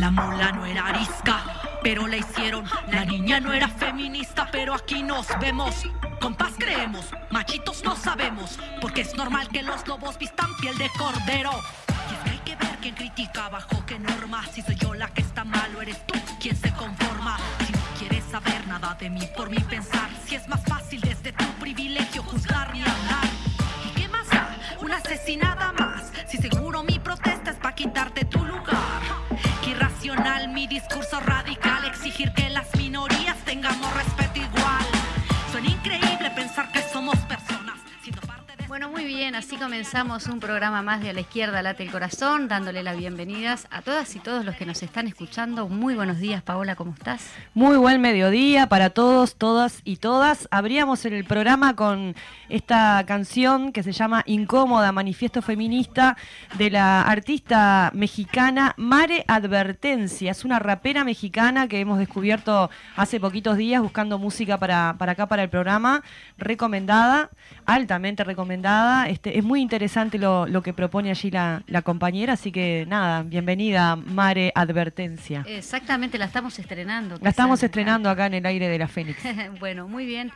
La mula no era arisca, pero la hicieron. La niña no era feminista, pero aquí nos vemos. Con creemos, machitos no sabemos, porque es normal que los lobos vistan piel de cordero. Y es que hay que ver quién critica bajo qué norma. Si soy yo la que está mal o eres tú quien se conforma. Si no quieres saber nada de mí por mi pensar, si es más fácil desde tu privilegio juzgar y hablar. ¿Y qué más da? Una asesinada más. Si seguro mi protesta es para quitarte tu lugar. Mi discurso radical, exigir que las minorías tengamos respeto muy bien, así comenzamos un programa más de A la Izquierda Late el Corazón, dándole las bienvenidas a todas y todos los que nos están escuchando. Muy buenos días, Paola, ¿cómo estás? Muy buen mediodía para todos, todas y todas. Abríamos el programa con esta canción que se llama Incómoda, Manifiesto Feminista, de la artista mexicana Mare Advertencia. Es una rapera mexicana que hemos descubierto hace poquitos días buscando música para, para acá, para el programa. Recomendada, altamente recomendada. Este, es muy interesante lo, lo que propone allí la, la compañera, así que nada, bienvenida Mare Advertencia. Exactamente, la estamos estrenando. La estamos estrenando acá en el aire de la Fénix. bueno, muy bien.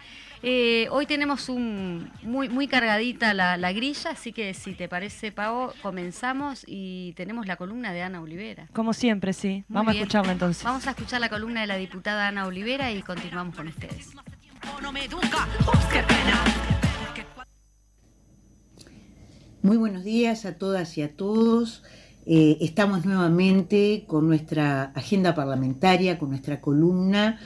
Eh, hoy tenemos un muy, muy cargadita la, la grilla, así que si te parece, Pau, comenzamos y tenemos la columna de Ana Olivera. Como siempre, sí. Muy Vamos bien. a escucharla entonces. Vamos a escuchar la columna de la diputada Ana Olivera y continuamos con ustedes. no me educa. Ups, qué pena. Muy buenos días a todas y a todos. Eh, estamos nuevamente con nuestra agenda parlamentaria, con nuestra columna.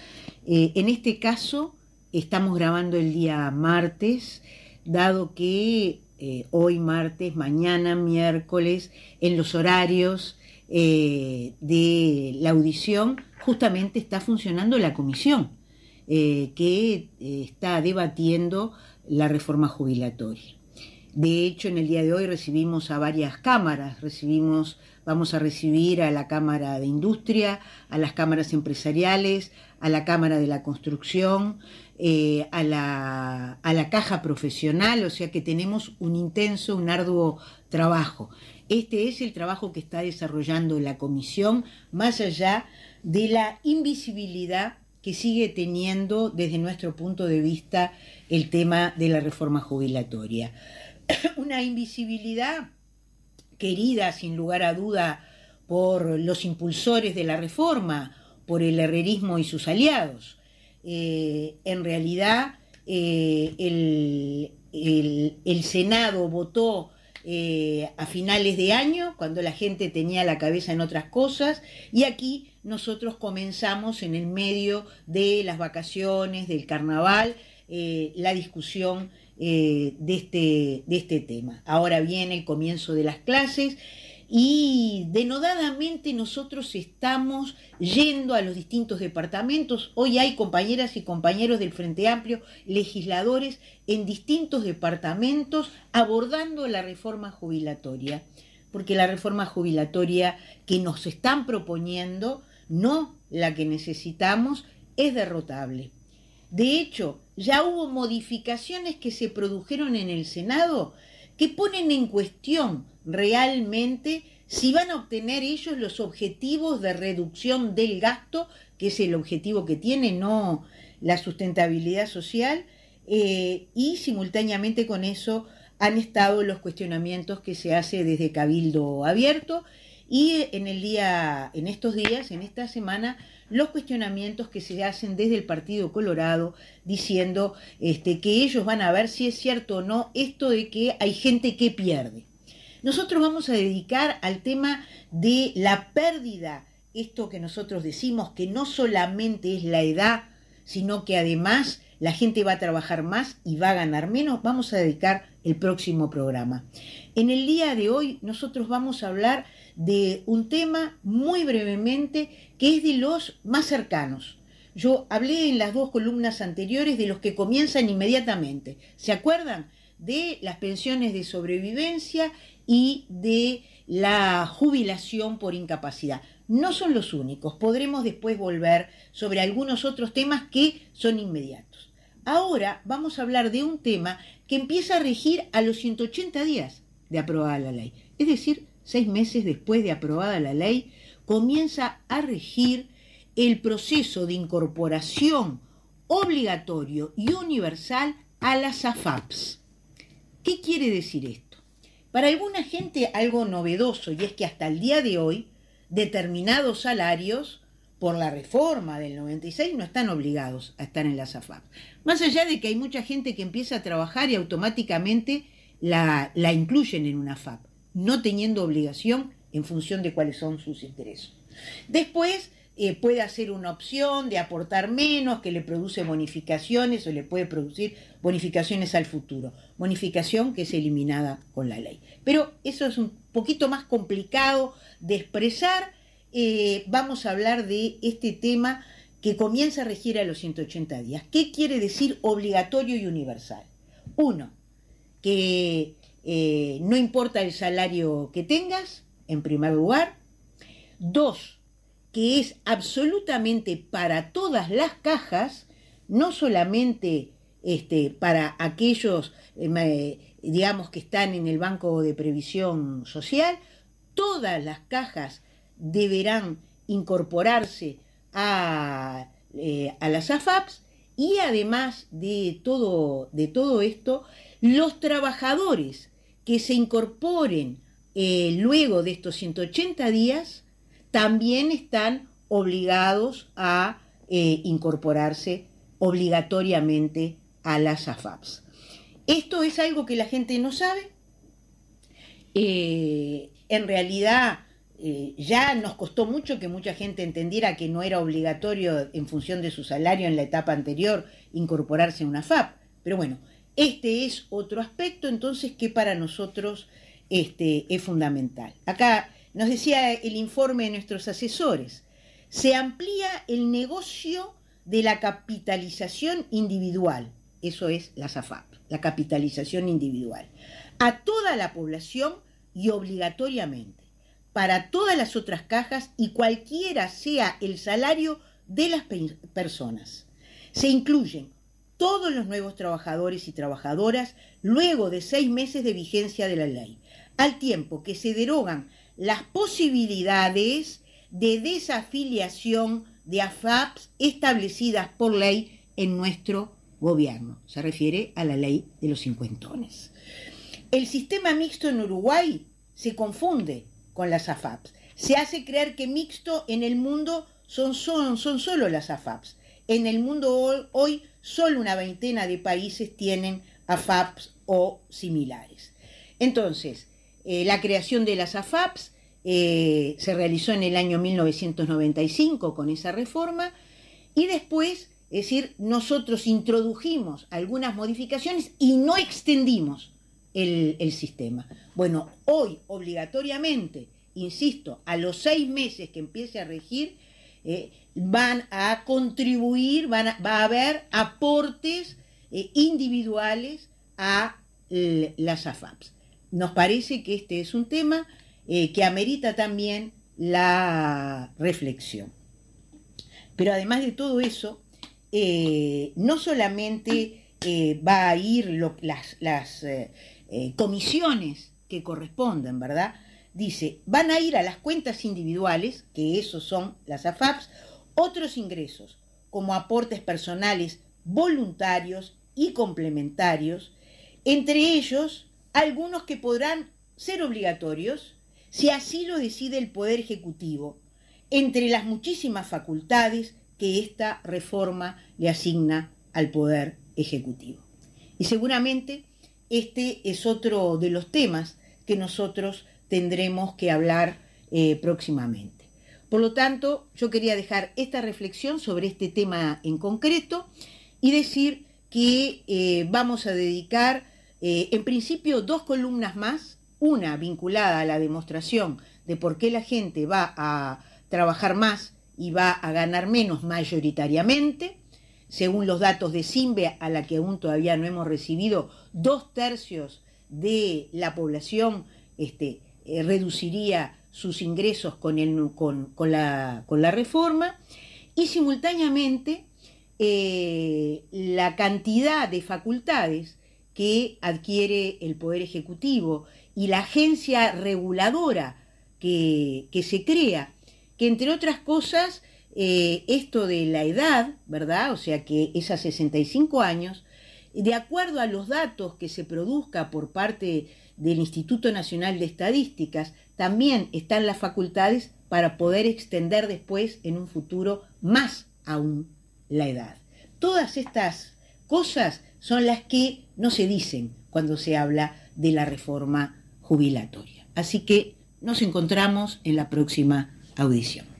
Eh, en este caso, estamos grabando el día martes, dado que eh, hoy martes, mañana miércoles, en los horarios de la audición, justamente está funcionando la comisión que está debatiendo la reforma jubilatoria. De hecho, en el día de hoy recibimos a varias cámaras, recibimos, vamos a recibir a la Cámara de Industria, a las cámaras empresariales, a la Cámara de la Construcción, eh, a, la, a la Caja Profesional, o sea que tenemos un intenso, un arduo trabajo. Este es el trabajo que está desarrollando la Comisión, más allá de la invisibilidad que sigue teniendo desde nuestro punto de vista el tema de la reforma jubilatoria. Una invisibilidad querida sin lugar a duda por los impulsores de la reforma, por el herrerismo y sus aliados. Eh, en realidad, eh, el, Senado votó eh, a finales de año, cuando la gente tenía la cabeza en otras cosas, y aquí nosotros comenzamos en el medio de las vacaciones, del carnaval, la discusión eh, de, este, de este tema. Ahora viene el comienzo de las clases y denodadamente nosotros estamos yendo a los distintos departamentos. Hoy hay compañeras y compañeros del Frente Amplio, legisladores en distintos departamentos abordando la reforma jubilatoria, porque la reforma jubilatoria que nos están proponiendo, no la que necesitamos, es derrotable. De hecho, ya hubo modificaciones que se produjeron en el Senado que ponen en cuestión realmente si van a obtener ellos los objetivos de reducción del gasto, que es el objetivo que tiene, no la sustentabilidad social, eh, y simultáneamente con eso han estado los cuestionamientos que se hace desde Cabildo Abierto y en el día, en estos días, en esta semana, los cuestionamientos que se hacen desde el Partido Colorado diciendo este, que ellos van a ver si es cierto o no esto de que hay gente que pierde. Nosotros vamos a dedicar al tema de la pérdida, esto que nosotros decimos que no solamente es la edad, sino que además la gente va a trabajar más y va a ganar menos, vamos a dedicar el próximo programa. En el día de hoy nosotros vamos a hablar de un tema muy brevemente que es de los más cercanos. Yo hablé en las dos columnas anteriores de los que comienzan inmediatamente. ¿Se acuerdan? De las pensiones de sobrevivencia y de la jubilación por incapacidad. No son los únicos, podremos después volver sobre algunos otros temas que son inmediatos. Ahora vamos a hablar de un tema que empieza a regir a los 180 días de aprobada la ley. Es decir, seis meses después de aprobada la ley, comienza a regir el proceso de incorporación obligatorio y universal a las AFAPs. ¿Qué quiere decir esto? Para alguna gente algo novedoso y es que hasta el día de hoy determinados salarios por la reforma del 96 no están obligados a estar en las AFAP. Más allá de que hay mucha gente que empieza a trabajar y automáticamente la, la incluyen en una FAP, no teniendo obligación en función de cuáles son sus intereses. Después eh, puede hacer una opción de aportar menos, que le produce bonificaciones o le puede producir bonificaciones al futuro. Bonificación que es eliminada con la ley. Pero eso es un poquito más complicado de expresar. Eh, vamos a hablar de este tema que comienza a regir a los 180 días. ¿Qué quiere decir obligatorio y universal? Uno, que eh, no importa el salario que tengas, en primer lugar. Dos, que es absolutamente para todas las cajas, no solamente este, para aquellos, eh, digamos, que están en el Banco de Previsión Social, todas las cajas deberán incorporarse a, eh, a las AFAPs y además de todo, de todo esto, los trabajadores que se incorporen eh, luego de estos 180 días también están obligados a eh, incorporarse obligatoriamente a las AFAPs. Esto es algo que la gente no sabe. Eh, en realidad ya nos costó mucho que mucha gente entendiera que no era obligatorio en función de su salario en la etapa anterior incorporarse a una FAP. Pero bueno, este es otro aspecto entonces que para nosotros este, es fundamental. Acá nos decía el informe de nuestros asesores, se amplía el negocio de la capitalización individual, eso es la SAFAP, la capitalización individual, a toda la población y obligatoriamente, para todas las otras cajas y cualquiera sea el salario de las personas. Se incluyen todos los nuevos trabajadores y trabajadoras luego de seis meses de vigencia de la ley, al tiempo que se derogan las posibilidades de desafiliación de AFAPs establecidas por ley en nuestro gobierno. Se refiere a la ley de los cincuentones. El sistema mixto en Uruguay se confunde con las AFAPs. Se hace creer que mixto en el mundo son, son, son solo las AFAPs. En el mundo hoy solo una veintena de países tienen AFAPs o similares. Entonces, eh, la creación de las AFAPs eh, se realizó en el año 1995 con esa reforma y después, es decir, nosotros introdujimos algunas modificaciones y no extendimos el, sistema. Bueno, hoy obligatoriamente, insisto, a los seis meses que empiece a regir, eh, van a contribuir, van va a haber aportes individuales a las AFAPs. Nos parece que este es un tema eh, que amerita también la reflexión. Pero además de todo eso, eh, no solamente eh, va a ir las, comisiones que corresponden, ¿verdad? Dice, van a ir a las cuentas individuales, que esos son las AFAPs, otros ingresos, como aportes personales voluntarios y complementarios, entre ellos algunos que podrán ser obligatorios si así lo decide el Poder Ejecutivo, entre las muchísimas facultades que esta reforma le asigna al Poder Ejecutivo. Y seguramente este es otro de los temas que nosotros tendremos que hablar eh, próximamente. Por lo tanto, yo quería dejar esta reflexión sobre este tema en concreto y decir que eh, vamos a dedicar eh, en principio dos columnas más, una vinculada a la demostración de por qué la gente va a trabajar más y va a ganar menos mayoritariamente, según los datos de SIMBE, a la que aún todavía no hemos recibido, dos tercios de la población este, eh, reduciría sus ingresos con, el, con, la, con la, reforma y simultáneamente eh, la cantidad de facultades que adquiere el Poder Ejecutivo y la agencia reguladora que, que se crea, que entre otras cosas, eh, esto de la edad, ¿verdad? O sea que es a 65 años, de acuerdo a los datos que se produzca por parte del Instituto Nacional de Estadísticas, también están las facultades para poder extender después en un futuro más aún la edad. Todas estas cosas son las que no se dicen cuando se habla de la reforma jubilatoria. Así que nos encontramos en la próxima audición.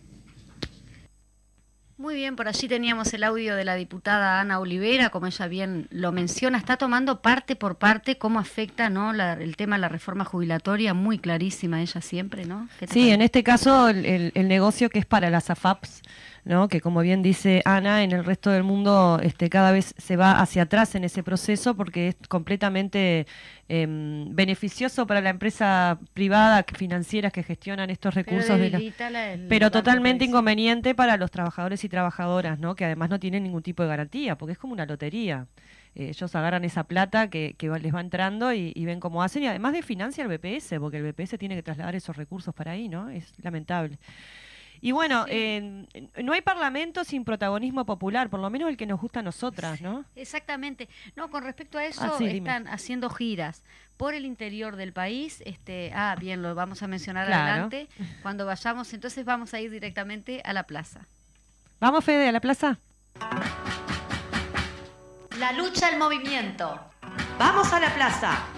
Muy bien, por allí teníamos el audio de la diputada Ana Olivera, como ella bien lo menciona, está tomando parte por parte cómo afecta ¿no? el tema de la reforma jubilatoria, muy clarísima ella siempre, ¿no? Sí, en este caso el, el, negocio que es para las AFAPs, ¿no? que como bien dice Ana, en el resto del mundo este, cada vez se va hacia atrás en ese proceso porque es completamente em, beneficioso para la empresa privada, financieras que gestionan estos recursos, pero, totalmente inconveniente para los trabajadores y trabajadoras, ¿no? que además no tienen ningún tipo de garantía, porque es como una lotería. Eh, ellos agarran esa plata que, les va entrando y, y, ven cómo hacen, y además de financia el BPS, porque el BPS tiene que trasladar esos recursos para ahí, ¿no? Es lamentable. Y bueno, no hay parlamento sin protagonismo popular, por lo menos el que nos gusta a nosotras, ¿no? Exactamente. No, con respecto a eso, ah, están haciendo giras por el interior del país. Este, ah, bien, lo vamos a mencionar adelante. Cuando vayamos, entonces vamos a ir directamente a la plaza. ¿Vamos, Fede, a la plaza? La lucha al movimiento. Vamos a la plaza.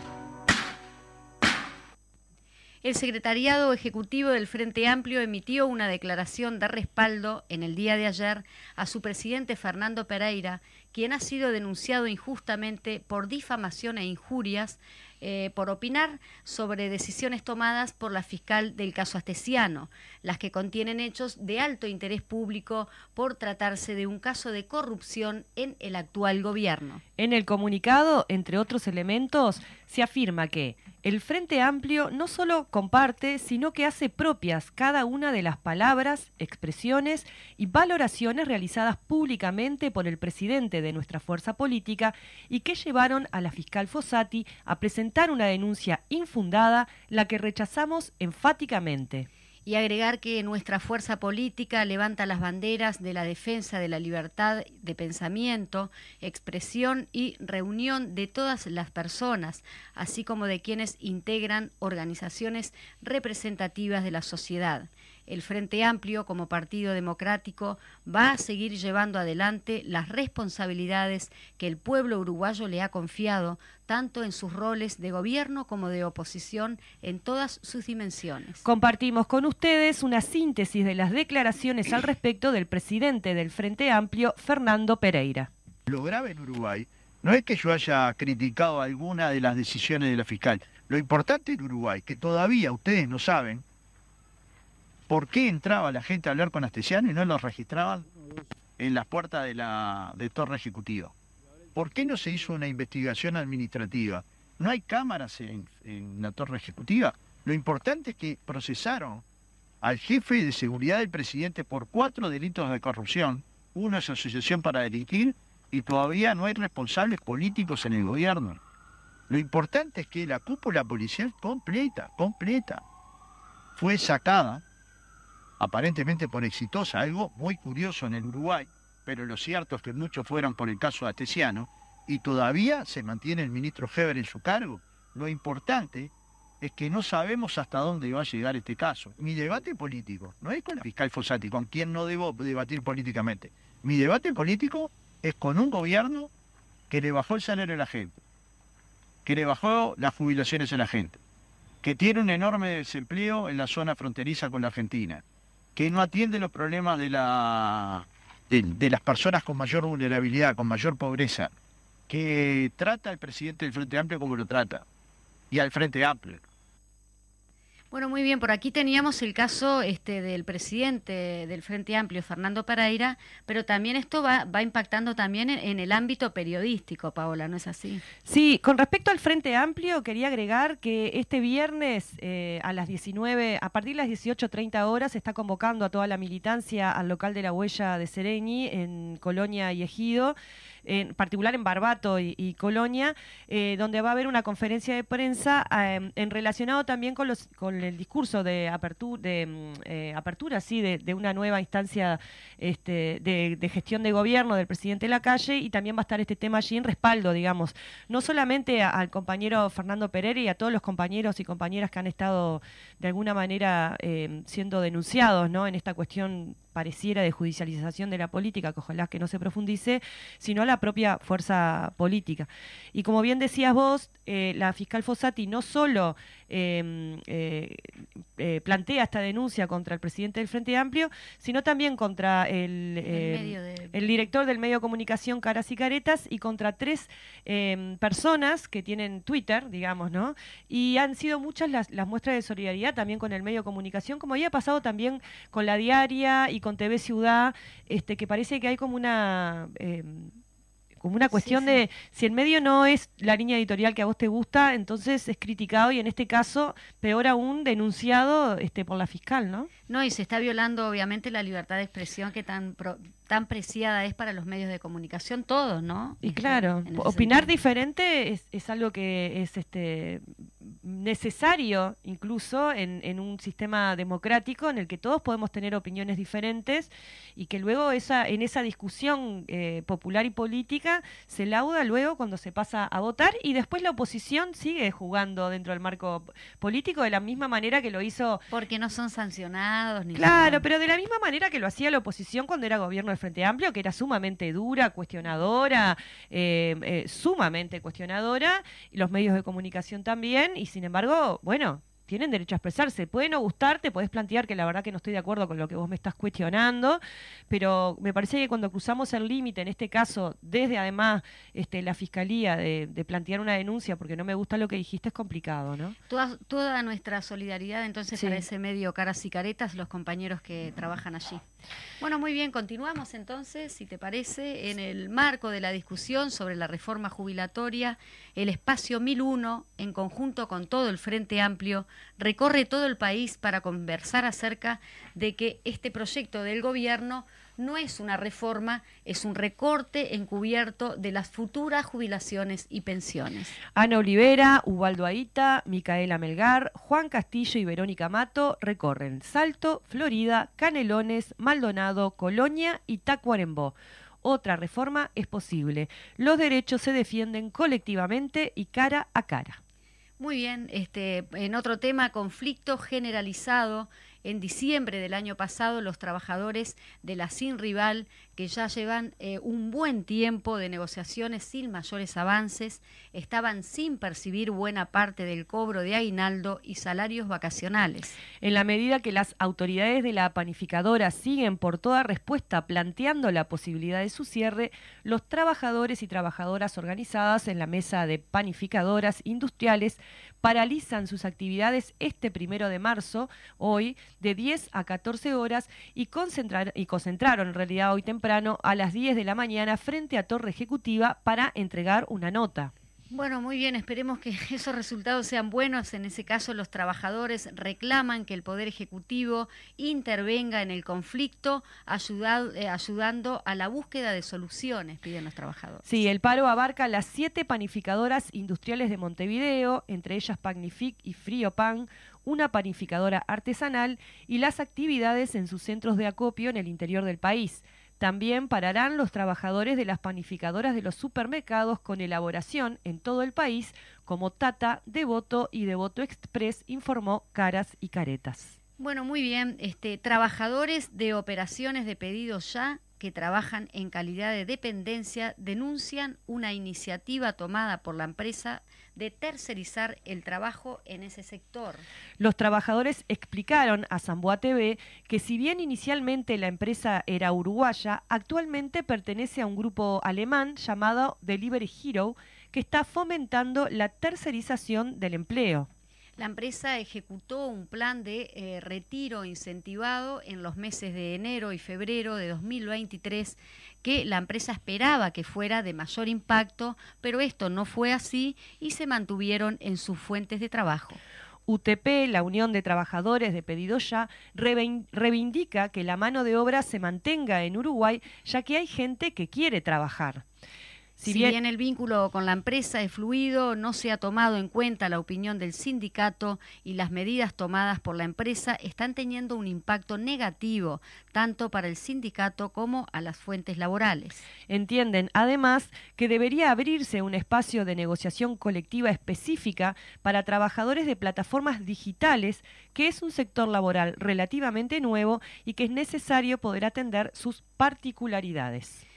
El Secretariado Ejecutivo del Frente Amplio emitió una declaración de respaldo en el día de ayer a su presidente Fernando Pereira, quien ha sido denunciado injustamente por difamación e injurias eh, por opinar sobre decisiones tomadas por la fiscal del caso Astesiano, las que contienen hechos de alto interés público por tratarse de un caso de corrupción en el actual gobierno. En el comunicado, entre otros elementos, se afirma que el Frente Amplio no solo comparte, sino que hace propias cada una de las palabras, expresiones y valoraciones realizadas públicamente por el presidente de nuestra fuerza política y que llevaron a la fiscal Fossati a presentar una denuncia infundada, la que rechazamos enfáticamente y agregar que nuestra fuerza política levanta las banderas de la defensa de la libertad de pensamiento, expresión y reunión de todas las personas, así como de quienes integran organizaciones representativas de la sociedad el Frente Amplio como Partido Democrático va a seguir llevando adelante las responsabilidades que el pueblo uruguayo le ha confiado, tanto en sus roles de gobierno como de oposición en todas sus dimensiones. Compartimos con ustedes una síntesis de las declaraciones al respecto del presidente del Frente Amplio, Fernando Pereira. Lo grave en Uruguay no es que yo haya criticado alguna de las decisiones de la fiscal. Lo importante en Uruguay, que todavía ustedes no saben, ¿Por qué entraba la gente a hablar con Astesiano y no lo registraban en las puertas de la Torre Ejecutiva? ¿Por qué no se hizo una investigación administrativa? ¿No hay cámaras en, en la Torre Ejecutiva? Lo importante es que procesaron al jefe de seguridad del presidente por cuatro delitos de corrupción, una asociación para delinquir y todavía no hay responsables políticos en el gobierno. Lo importante es que la cúpula policial completa, completa, fue sacada aparentemente por exitosa, algo muy curioso en el Uruguay, pero lo cierto es que muchos fueron por el caso Atesiano y todavía se mantiene el ministro Heber en su cargo. Lo importante es que no sabemos hasta dónde va a llegar este caso. Mi debate político no es con la fiscal Fossati, con quien no debo debatir políticamente. Mi debate político es con un gobierno que le bajó el salario a la gente, que le bajó las jubilaciones a la gente, que tiene un enorme desempleo en la zona fronteriza con la Argentina, que no atiende los problemas de, la, de, las personas con mayor vulnerabilidad, con mayor pobreza, que trata al presidente del Frente Amplio como lo trata, y al Frente Amplio. Bueno, muy bien, por aquí teníamos el caso este, del presidente del Frente Amplio, Fernando Pereira, pero también esto va, impactando también en, el ámbito periodístico, Paola, ¿no es así? Sí, con respecto al Frente Amplio, quería agregar que este viernes eh, a las 19, a partir de las 18.30 horas, se está convocando a toda la militancia al local de la Huella de Sereñi en Colonia y Ejido en particular en Barbato y, Colonia, eh, donde va a haber una conferencia de prensa em, en relacionado también con, los, con el discurso de apertura, de, mm, eh, apertura sí, de, una nueva instancia este, de, gestión de gobierno del presidente de la calle y también va a estar este tema allí en respaldo, digamos, no solamente al compañero Fernando Pereira y a todos los compañeros y compañeras que han estado de alguna manera em, siendo denunciados ¿no? en esta cuestión pareciera de judicialización de la política, que ojalá que no se profundice, sino a la propia fuerza política. Y como bien decías vos, eh, la fiscal Fossati no solo plantea esta denuncia contra el presidente del Frente Amplio, sino también contra el, el, director del medio de comunicación Caras y Caretas y contra tres em, personas que tienen Twitter, digamos, ¿no? Y han sido muchas las, las muestras de solidaridad también con el medio de comunicación, como había pasado también con la diaria y con TV Ciudad, este, que parece que hay como una... Em, como una cuestión de si el medio no es la línea editorial que a vos te gusta, entonces es criticado y en este caso, peor aún, denunciado este, por la fiscal, ¿no? No, y se está violando obviamente la libertad de expresión que tan tan preciada es para los medios de comunicación todos, ¿no? Y este, claro, opinar diferente es, es, algo que es este necesario incluso en, en, un sistema democrático en el que todos podemos tener opiniones diferentes y que luego esa en esa discusión eh, popular y política se lauda luego cuando se pasa a votar y después la oposición sigue jugando dentro del marco político de la misma manera que lo hizo porque no son sancionados ni claro pero de la misma manera que lo hacía la oposición cuando era gobierno del Frente Amplio, que era sumamente dura, cuestionadora, eh, eh, sumamente cuestionadora, y los medios de comunicación también, y sin embargo, bueno, tienen derecho a expresarse. Puede no gustarte, podés plantear que la verdad que no estoy de acuerdo con lo que vos me estás cuestionando, pero me parece que cuando cruzamos el límite, en este caso, desde además este, la fiscalía de, plantear una denuncia porque no me gusta lo que dijiste, es complicado, ¿no? Toda, toda nuestra solidaridad entonces para ese medio caras y caretas, los compañeros que trabajan allí. Bueno, muy bien, continuamos entonces, si te parece, en el marco de la discusión sobre la reforma jubilatoria, el espacio 1001, en conjunto con todo el Frente Amplio, recorre todo el país para conversar acerca de que este proyecto del gobierno no es una reforma, es un recorte encubierto de las futuras jubilaciones y pensiones. Ana Olivera, Ubaldo Aita, Micaela Melgar, Juan Castillo y Verónica Mato recorren Salto, Florida, Canelones, Maldonado, Colonia y Tacuarembó. Otra reforma es posible. Los derechos se defienden colectivamente y cara a cara. Muy bien, este, en otro tema, conflicto generalizado en diciembre del año pasado, los trabajadores de la Sin Rival, que ya llevan eh, un buen tiempo de negociaciones sin mayores avances, estaban sin percibir buena parte del cobro de aguinaldo y salarios vacacionales. En la medida que las autoridades de la panificadora siguen por toda respuesta planteando la posibilidad de su cierre, los trabajadores y trabajadoras organizadas en la mesa de panificadoras industriales paralizan sus actividades este primero de marzo, hoy, de 10 a 14 horas, y, y concentraron en realidad hoy temprano a las 10 de la mañana frente a Torre Ejecutiva para entregar una nota. Bueno, muy bien, esperemos que esos resultados sean buenos. En ese caso, los trabajadores reclaman que el Poder Ejecutivo intervenga en el conflicto, eh, ayudando a la búsqueda de soluciones, piden los trabajadores. Sí, el paro abarca las siete panificadoras industriales de Montevideo, entre ellas Pagnific y Frío Pan, una panificadora artesanal y las actividades en sus centros de acopio en el interior del país. También pararán los trabajadores de las panificadoras de los supermercados con elaboración en todo el país, como Tata, Devoto y Devoto Express, informó Caras y Caretas. Bueno, muy bien. Este, trabajadores de operaciones de pedidos ya que trabajan en calidad de dependencia denuncian una iniciativa tomada por la empresa de tercerizar el trabajo en ese sector. Los trabajadores explicaron a Zamboa TV que si bien inicialmente la empresa era uruguaya, actualmente pertenece a un grupo alemán llamado Delivery Hero que está fomentando la tercerización del empleo. La empresa ejecutó un plan de eh, retiro incentivado en los meses de enero y febrero de 2023 que la empresa esperaba que fuera de mayor impacto, pero esto no fue así y se mantuvieron en sus fuentes de trabajo. UTP, la Unión de Trabajadores de Pedido Ya, reivindica que la mano de obra se mantenga en Uruguay, ya que hay gente que quiere trabajar. Si, bien, el vínculo con la empresa es fluido, no se ha tomado en cuenta la opinión del sindicato y las medidas tomadas por la empresa están teniendo un impacto negativo tanto para el sindicato como a las fuentes laborales. Entienden además que debería abrirse un espacio de negociación colectiva específica para trabajadores de plataformas digitales, que es un sector laboral relativamente nuevo y que es necesario poder atender sus particularidades.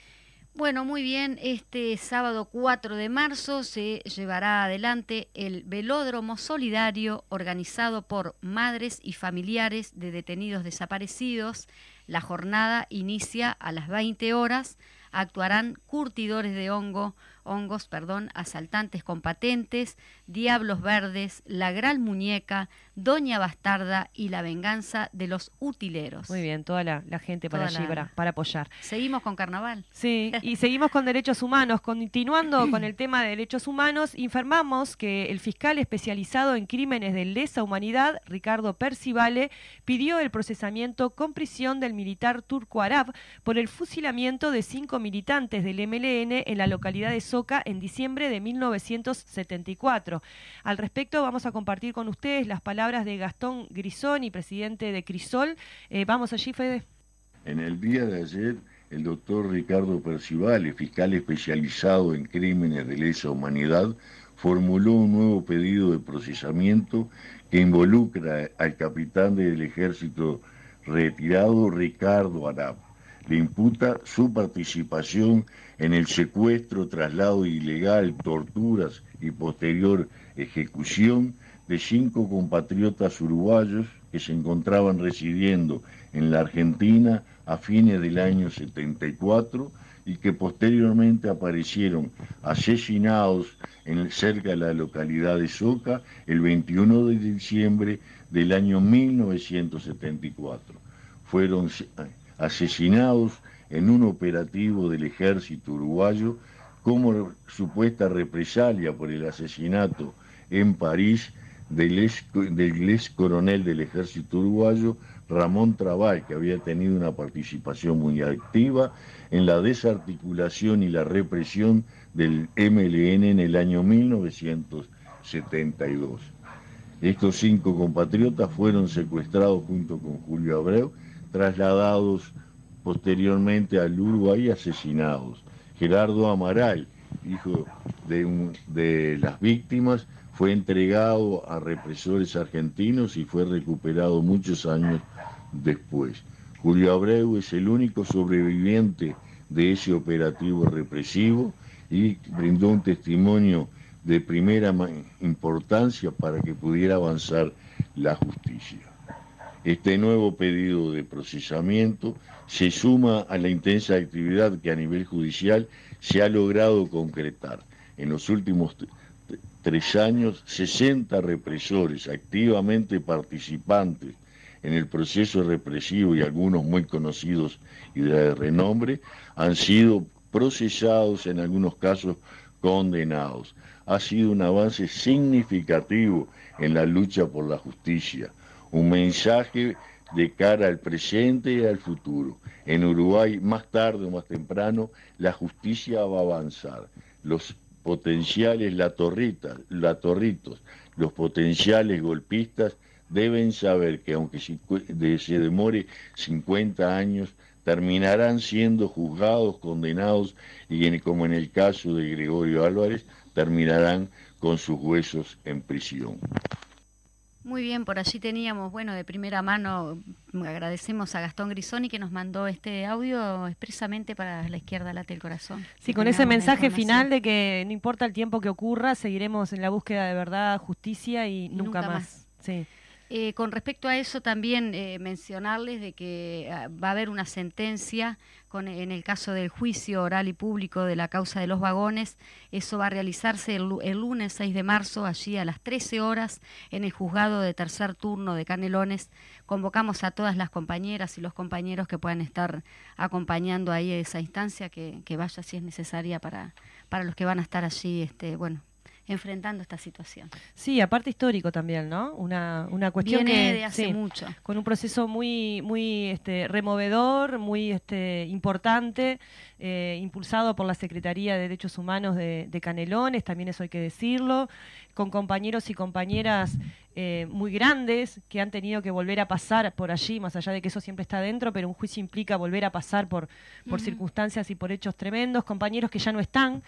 Bueno, muy bien, este sábado 4 de marzo se llevará adelante el velódromo solidario organizado por madres y familiares de detenidos desaparecidos. La jornada inicia a las 20 horas. Actuarán curtidores de hongo, hongos, perdón, asaltantes con patentes, diablos verdes, la gran muñeca, doña bastarda y la venganza de los utileros. Muy bien, toda la, gente para allí, para, apoyar. Seguimos con carnaval. Sí, y seguimos con derechos humanos. Continuando con el tema de derechos humanos, informamos que el fiscal especializado en crímenes de lesa humanidad, Ricardo Percivale, pidió el procesamiento con prisión del militar turco arab por el fusilamiento de cinco militantes del MLN en la localidad de en diciembre de 1974. Al respecto vamos a compartir con ustedes las palabras de Gastón Grisoni, presidente de Crisol. Eh, vamos allí, Fede. En el día de ayer, el doctor Ricardo Percivale, fiscal especializado en crímenes de lesa humanidad, formuló un nuevo pedido de procesamiento que involucra al capitán del ejército retirado Ricardo Arab le imputa su participación en el secuestro, traslado ilegal, torturas y posterior ejecución de cinco compatriotas uruguayos que se encontraban residiendo en la Argentina a fines del año 74 y que posteriormente aparecieron asesinados en, cerca de la localidad de Soca el 21 de diciembre del año 1974. Fueron asesinados en un operativo del ejército uruguayo como supuesta represalia por el asesinato en París del ex, coronel del ejército uruguayo Ramón Trabal, que había tenido una participación muy activa en la desarticulación y la represión del MLN en el año 1972. Estos cinco compatriotas fueron secuestrados junto con Julio Abreu trasladados posteriormente al Uruguay asesinados. Gerardo Amaral, hijo de, de las víctimas, fue entregado a represores argentinos y fue recuperado muchos años después. Julio Abreu es el único sobreviviente de ese operativo represivo y brindó un testimonio de primera importancia para que pudiera avanzar la justicia. Este nuevo pedido de procesamiento se suma a la intensa actividad que a nivel judicial se ha logrado concretar. En los últimos tres años, 60 represores activamente participantes en el proceso represivo y algunos muy conocidos y de renombre han sido procesados, en algunos casos condenados. Ha sido un avance significativo en la lucha por la justicia un mensaje de cara al presente y al futuro. En Uruguay, más tarde o más temprano, la justicia va a avanzar. Los potenciales latorritas, latorritos, los potenciales golpistas deben saber que aunque se demore 50 años, terminarán siendo juzgados, condenados y como en el caso de Gregorio Álvarez, terminarán con sus huesos en prisión. Muy bien, por allí teníamos, bueno, de primera mano, agradecemos a Gastón Grisoni que nos mandó este audio expresamente para la izquierda late el corazón. Sí, con ese mensaje final de que no importa el tiempo que ocurra, seguiremos en la búsqueda de verdad, justicia y, nunca, más. Sí. Eh, con respecto a eso también eh, mencionarles de que ah, va a haber una sentencia con, en el caso del juicio oral y público de la causa de los vagones. Eso va a realizarse el, lunes 6 de marzo, allí a las 13 horas, en el juzgado de tercer turno de Canelones. Convocamos a todas las compañeras y los compañeros que puedan estar acompañando ahí esa instancia, que, que vaya si es necesaria para, para los que van a estar allí, este, bueno, enfrentando esta situación. Sí, aparte histórico también, ¿no? Una, una cuestión Viene que de hace sí, mucho. con un proceso muy muy este, removedor, muy este, importante, eh, impulsado por la Secretaría de Derechos Humanos de, de, Canelones, también eso hay que decirlo, con compañeros y compañeras eh, muy grandes que han tenido que volver a pasar por allí, más allá de que eso siempre está dentro, pero un juicio implica volver a pasar por, por uh -huh. circunstancias y por hechos tremendos, compañeros que ya no están,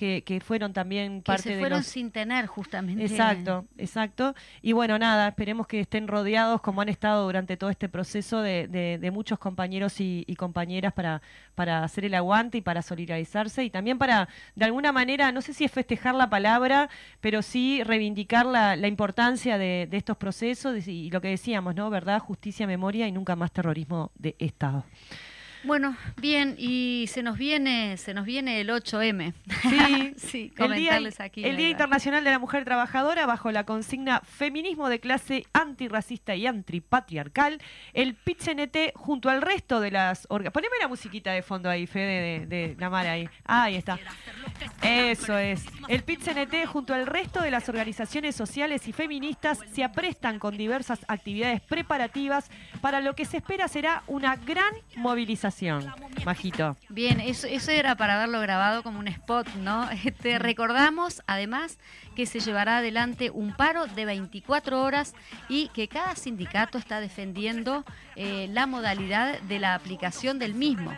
que, que, fueron también que parte se fueron de los... sin tener justamente. Exacto exacto. Y bueno nada esperemos que estén rodeados como han estado durante todo este proceso de, de, de muchos compañeros y, y, compañeras para para hacer el aguante y para solidarizarse y también para de alguna manera no sé si es festejar la palabra pero sí reivindicar la, la importancia de, de, estos procesos y lo que decíamos no verdad justicia memoria y nunca más terrorismo de estado bueno, bien, y se nos viene, se nos viene el 8M. Sí, sí el Día, aquí. El Día Internacional de la Mujer Trabajadora, bajo la consigna Feminismo de clase antirracista y antipatriarcal, el PIT-CNT junto al resto de las Poneme la musiquita de fondo ahí, Fede, de, de la Mara ahí. Ah, ahí está. Eso es. El PIT-CNT junto al resto de las organizaciones sociales y feministas se aprestan con diversas actividades preparativas para lo que se espera será una gran movilización. Majito. Bien, eso, eso era para haberlo grabado como un spot, ¿no? Te recordamos, además, que se llevará adelante un paro de 24 horas y que cada sindicato está defendiendo eh, la modalidad de la aplicación del mismo.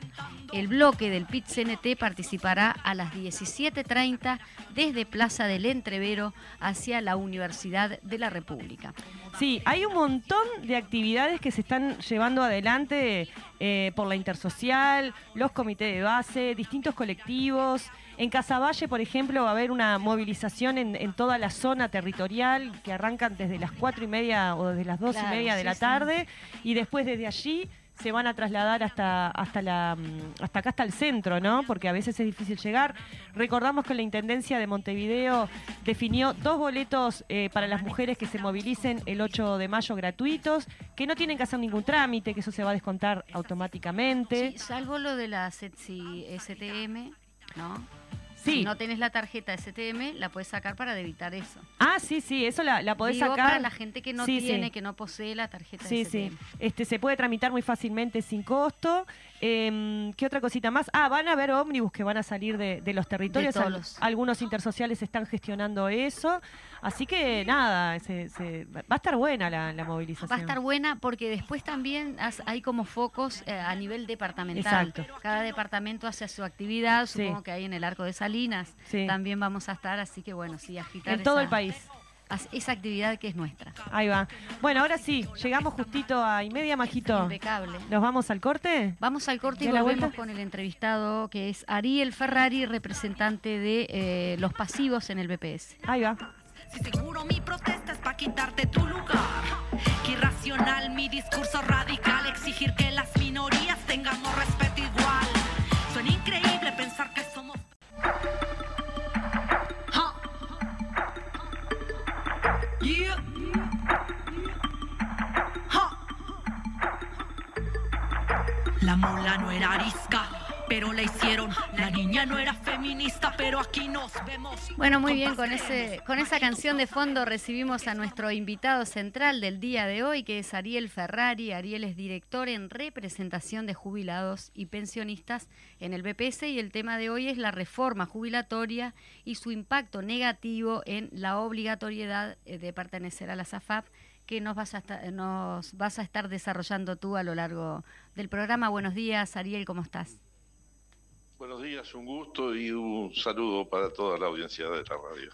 El bloque del PIT-CNT participará a las 17.30 desde Plaza del Entrevero hacia la Universidad de la República. Sí, hay un montón de actividades que se están llevando adelante eh, por la Intersocial, los comités de base, distintos colectivos. En Casaballe, por ejemplo, va a haber una movilización en, en, toda la zona territorial que arrancan desde las cuatro y media o desde las dos claro, y media de sí, la tarde sí. y después desde allí se van a trasladar hasta hasta la hasta acá hasta el centro, ¿no? Porque a veces es difícil llegar. Recordamos que la Intendencia de Montevideo definió dos boletos eh, para las mujeres que se movilicen el 8 de mayo gratuitos, que no tienen que hacer ningún trámite, que eso se va a descontar automáticamente. Sí, salvo lo de la STM, ¿no? Sí. Si no tenés la tarjeta STM, la puedes sacar para evitar eso. Ah, sí, sí, eso la, la podés Digo, sacar. para la gente que no sí, tiene, sí. que no posee la tarjeta sí, STM. Sí, este, se puede tramitar muy fácilmente sin costo. Eh, ¿Qué otra cosita más? Ah, van a haber ómnibus que van a salir de, de los territorios. De todos. Algunos intersociales están gestionando eso. Así que nada, se, se, va a estar buena la, la, movilización. Va a estar buena porque después también hay como focos eh, a nivel departamental. Exacto. Cada departamento hace su actividad, supongo sí. que hay en el Arco de Salinas sí. también vamos a estar, así que bueno, sí, agitar En todo el país. Esa actividad que es nuestra. Ahí va. Bueno, ahora sí, llegamos justito a y media, Majito. Impecable. ¿Nos vamos al corte? Vamos al corte y volvemos con el entrevistado que es Ariel Ferrari, representante de eh, los pasivos en el BPS. Ahí va. Si seguro mi protesta es para quitarte tu lugar. Que irracional mi discurso radical, exigir que las minorías tengamos respeto La mula no era arisca pero la hicieron. La niña no era feminista, pero aquí nos vemos. Bueno, muy bien, con ese con esa canción de fondo recibimos a nuestro invitado central del día de hoy, que es Ariel Ferrari. Ariel es director en representación de jubilados y pensionistas en el BPS y el tema de hoy es la reforma jubilatoria y su impacto negativo en la obligatoriedad eh, de pertenecer a la SAFAP que nos vas, a estar, nos vas a estar desarrollando tú a lo largo del programa. Buenos días, Ariel, ¿cómo estás? Buenos días, un gusto y un saludo para toda la audiencia de la radio.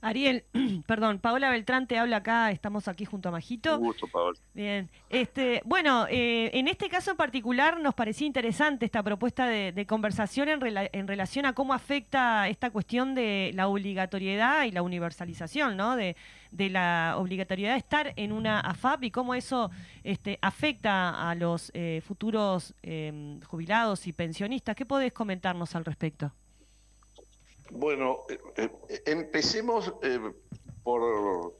Ariel, perdón, Paola Beltrán te habla acá, estamos aquí junto a Majito. Un gusto, Paola. Bien, este, bueno, eh, en este caso en particular nos parecía interesante esta propuesta de, conversación en, en, relación a cómo afecta esta cuestión de la obligatoriedad y la universalización, ¿no? De, de la obligatoriedad de estar en una AFAP y cómo eso este, afecta a los eh, futuros em, jubilados y pensionistas. ¿Qué podés comentarnos al respecto? Bueno, eh, eh, empecemos por